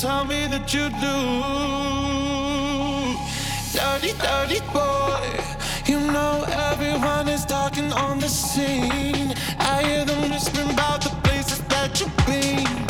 tell me that you do. Dirty, dirty boy. You know everyone is talking on the scene. I hear them whispering about the places that you've been.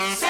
Say-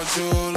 want you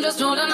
Just holding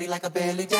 body like a belly dancer.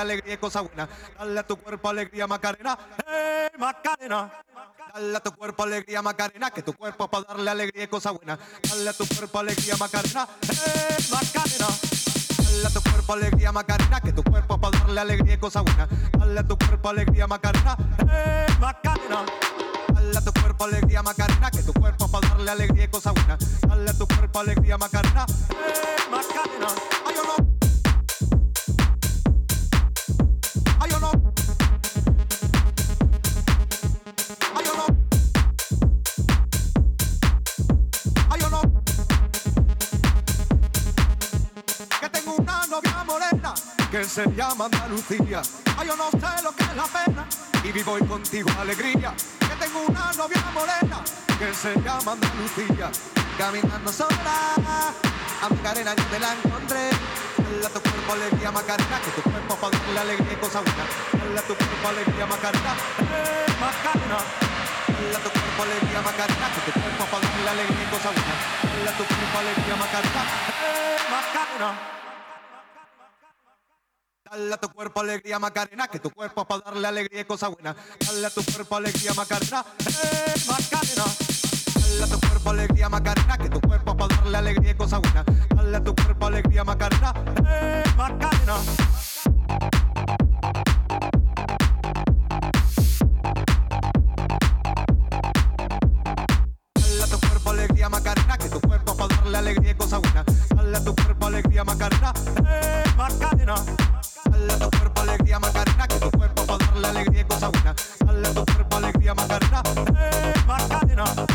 darle alegría y cosa buena. Dale a tu cuerpo alegría Macarena, eh Macarena. Dale a tu cuerpo alegría Macarena, que tu cuerpo para darle alegría y cosa buena. Dale a tu cuerpo alegría Macarena, eh Macarena. Dale a tu cuerpo alegría Macarena, que tu cuerpo para darle alegría y cosa buena. Dale a tu cuerpo alegría Macarena, eh Macarena. Dale a tu cuerpo alegría Macarena, que tu cuerpo para darle alegría y cosa buena. Dale a tu cuerpo alegría Macarena, eh Macarena. Ay o no. Se llama Andalucía. Ay, yo no sé lo que es la pena y vivo hoy contigo alegría. Que tengo una novia morena que se llama Andalucía. Caminando sola, a Macarena yo te la encontré. Dale a tu cuerpo alegría Macarena, que tu cuerpo para darle alegría y cosa buena. Dale a tu cuerpo alegría Macarena, eh Macarena. Dale a tu cuerpo alegría Macarena, que tu cuerpo para darle alegría y cosa buena. Dale a tu cuerpo alegría Macarena, eh Macarena. Dale a tu cuerpo alegría Macarena, que tu cuerpo para darle alegría y cosa buena. Dale a tu cuerpo alegría Macarena, eh Macarena. Dale tu cuerpo alegría Macarena, que tu cuerpo para darle alegría y cosa buena. Dale tu cuerpo alegría Macarena, eh Macarena. Dale tu cuerpo alegría Macarena, que tu cuerpo para darle alegría y cosa buena. Dale tu cuerpo alegría Macarena, eh Macarena. Dale tu cuerpo alegría Macarena, que tu cuerpo para darle alegría y cosa buena. Dale tu cuerpo alegría Macarena, eh Macarena.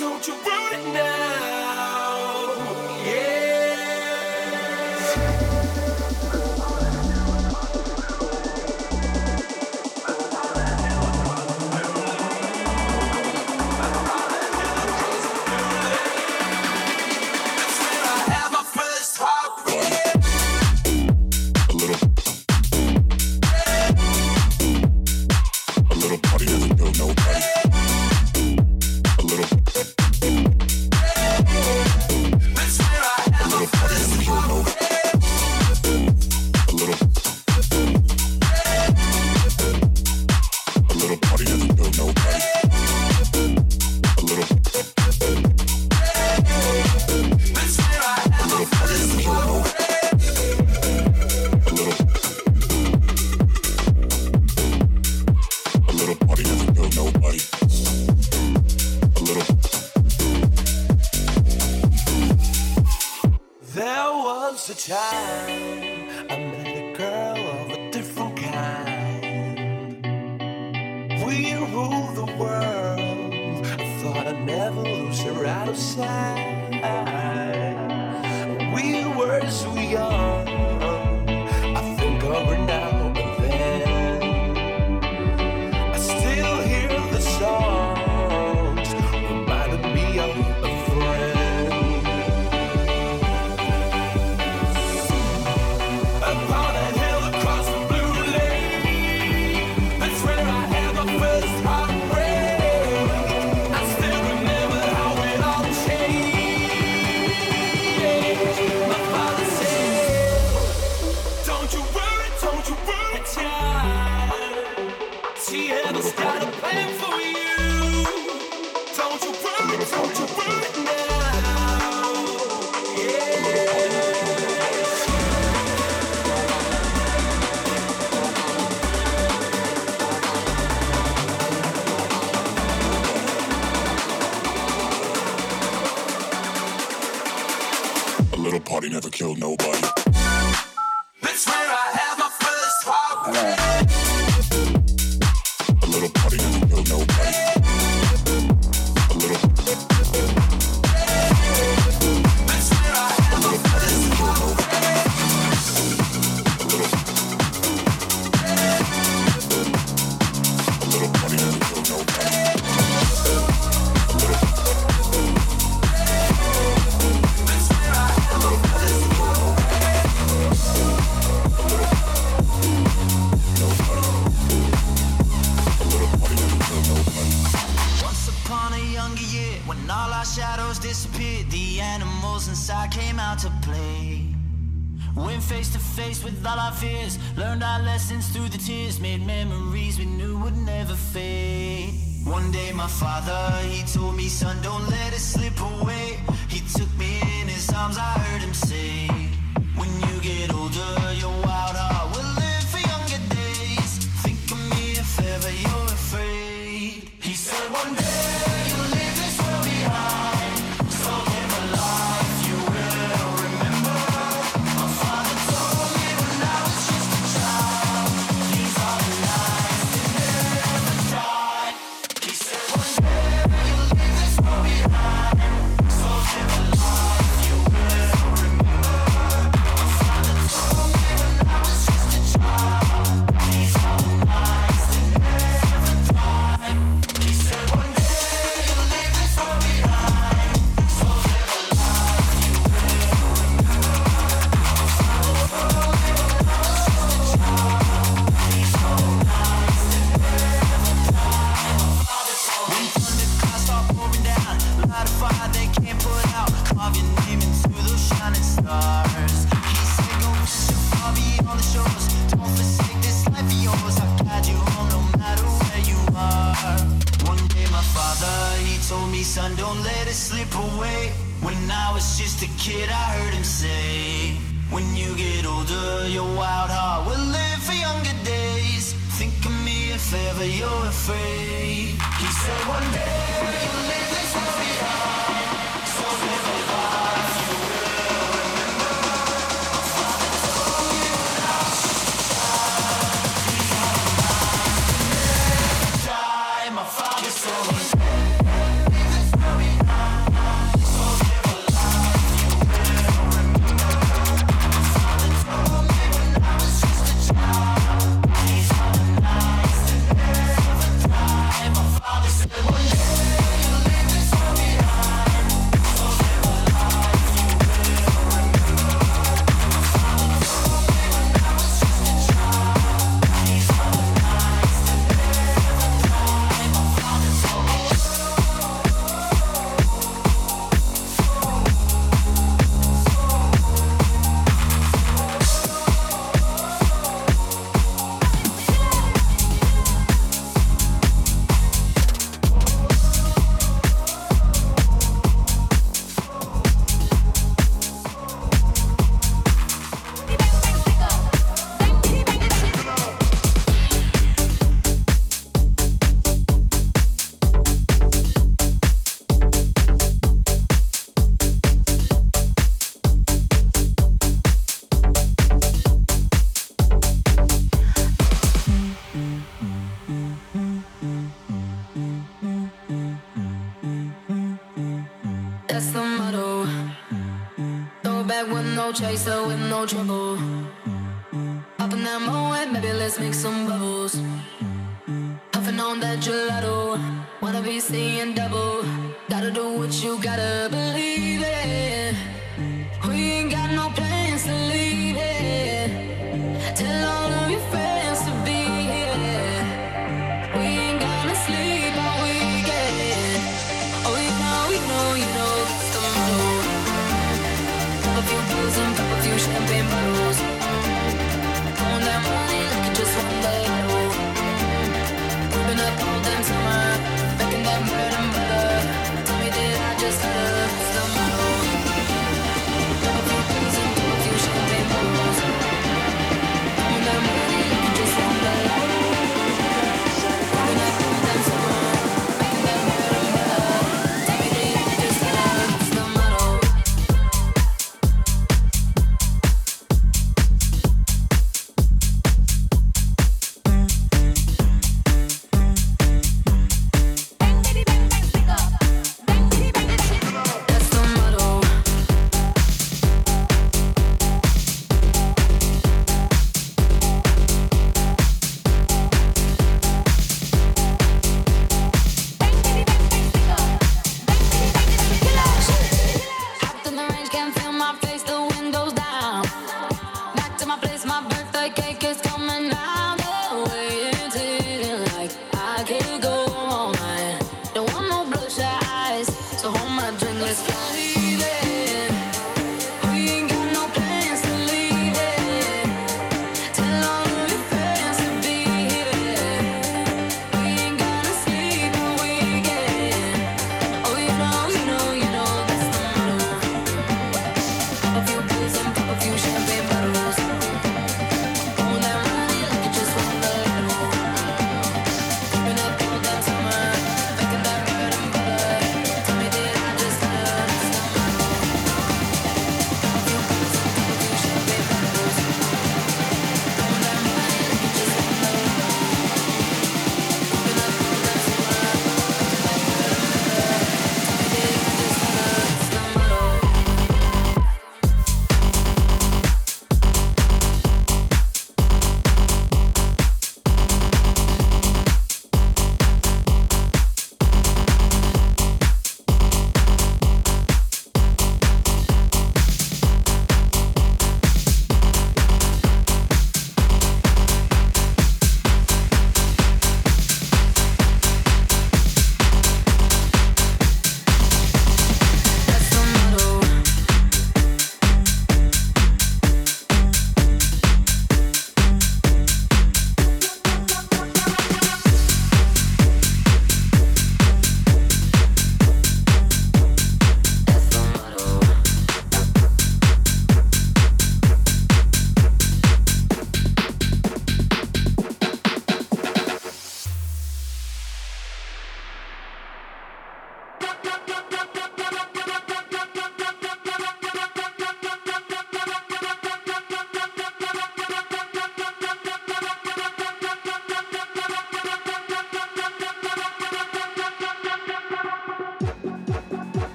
Don't you worry now. made memories we knew would never fade. One day my father, he told me, son, don't let it slip away. He took me in his arms, I heard him say. no chaser with no trouble.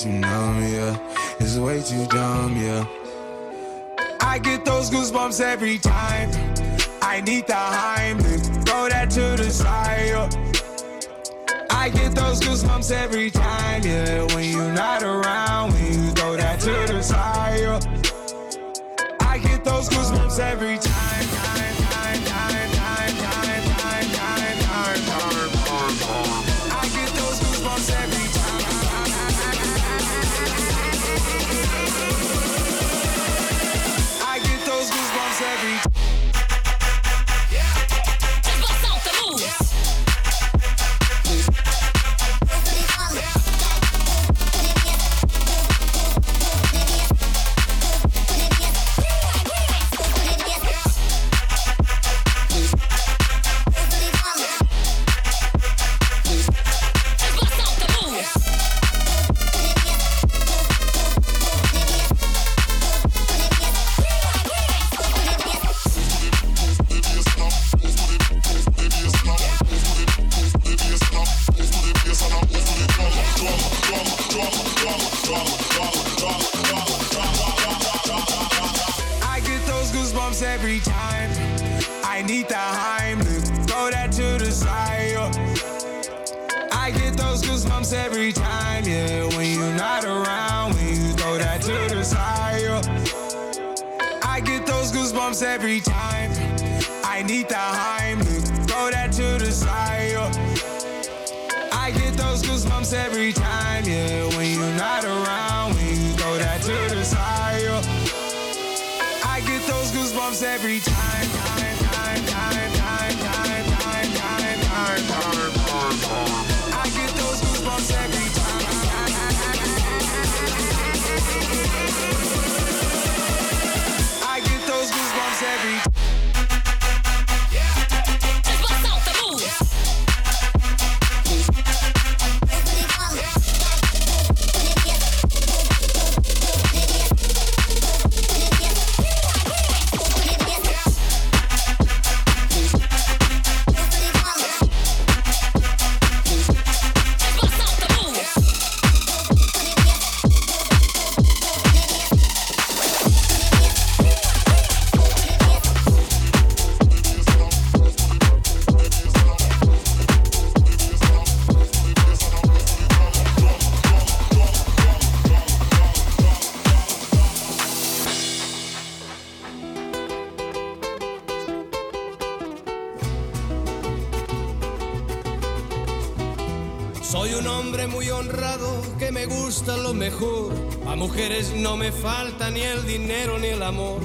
too numb, yeah. It's way too dumb, yeah. I get those goosebumps every time. I need the Heimlich, throw that to the side. Yeah. I get those goosebumps every time, yeah. When you're not around, when you throw that to the side. Yeah. I get those goosebumps every goosebumps every time, yeah. When you're not around, when you throw that to the side. yeah. I get those goosebumps every time. I need the Heimlich, throw that to the side. yeah. I get those goosebumps every time, yeah. When you're not around, when you throw that to the side. yeah. I get those goosebumps every time, falta ni el dinero ni el amor.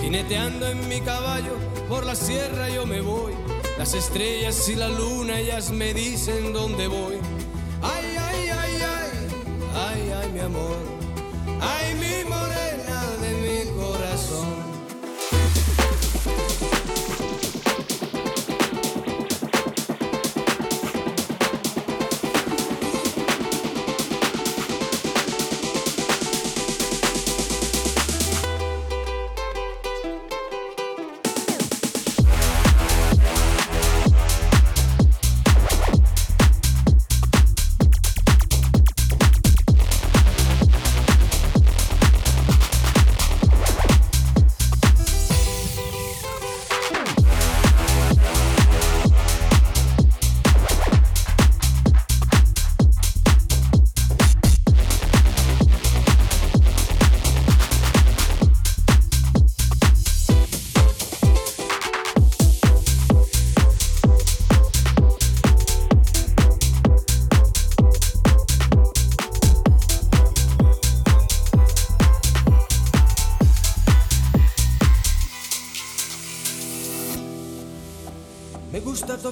Jineteando en mi caballo por la sierra yo me voy. Las estrellas y la luna ellas me dicen dónde voy.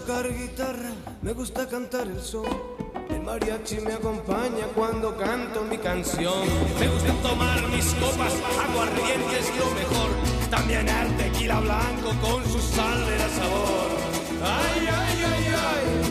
Tocar guitarra, me gusta cantar el sol. El mariachi me acompaña cuando canto mi canción. Me gusta tomar mis copas, aguardientes lo mejor. También el tequila blanco con su sal de sabor. Ay, ay, ay, ay,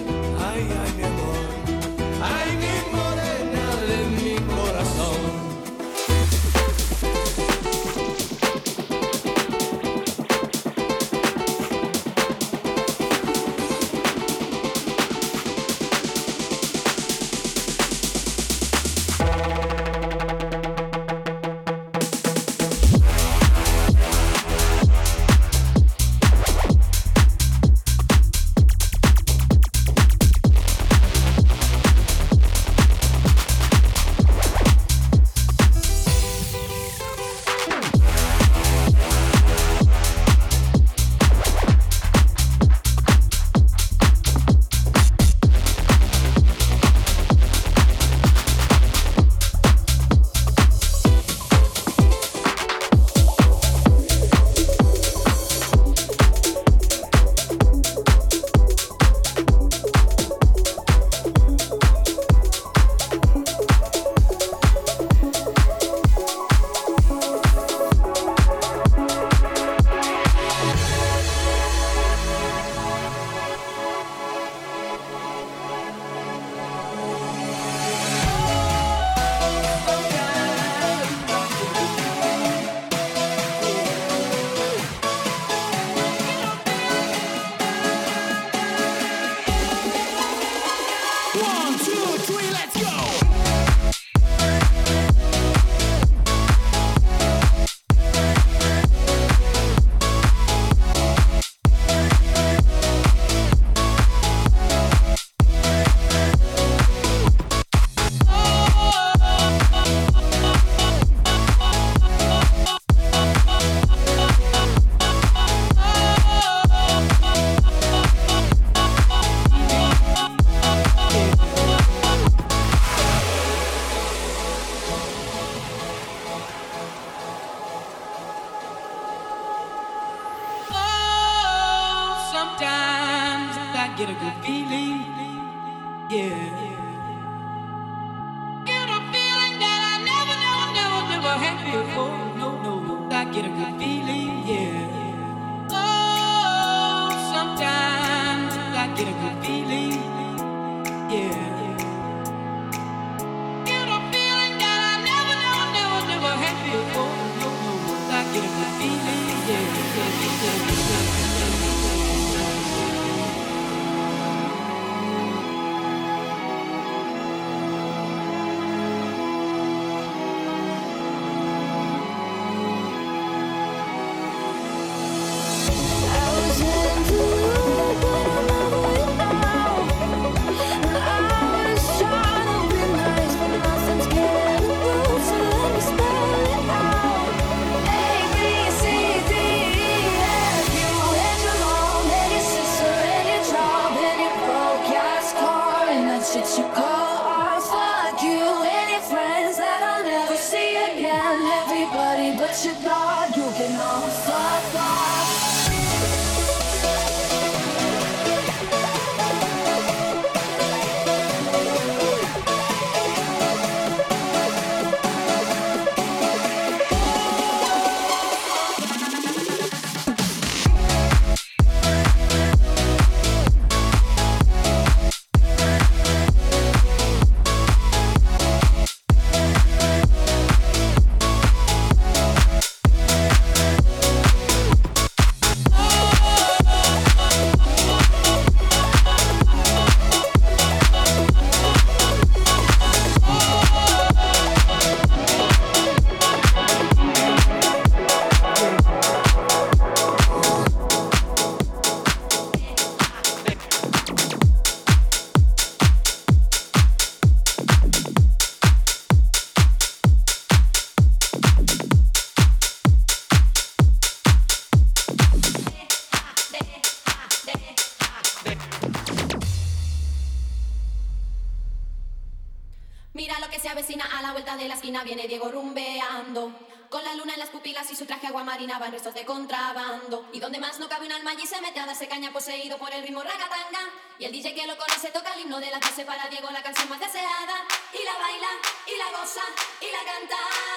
por el ritmo ragatanga. Y el DJ que lo conoce toca el himno de las 12 para Diego, la canción más deseada. Y la baila, y la goza, y la canta.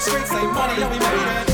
the streets, say money, yo, we made it.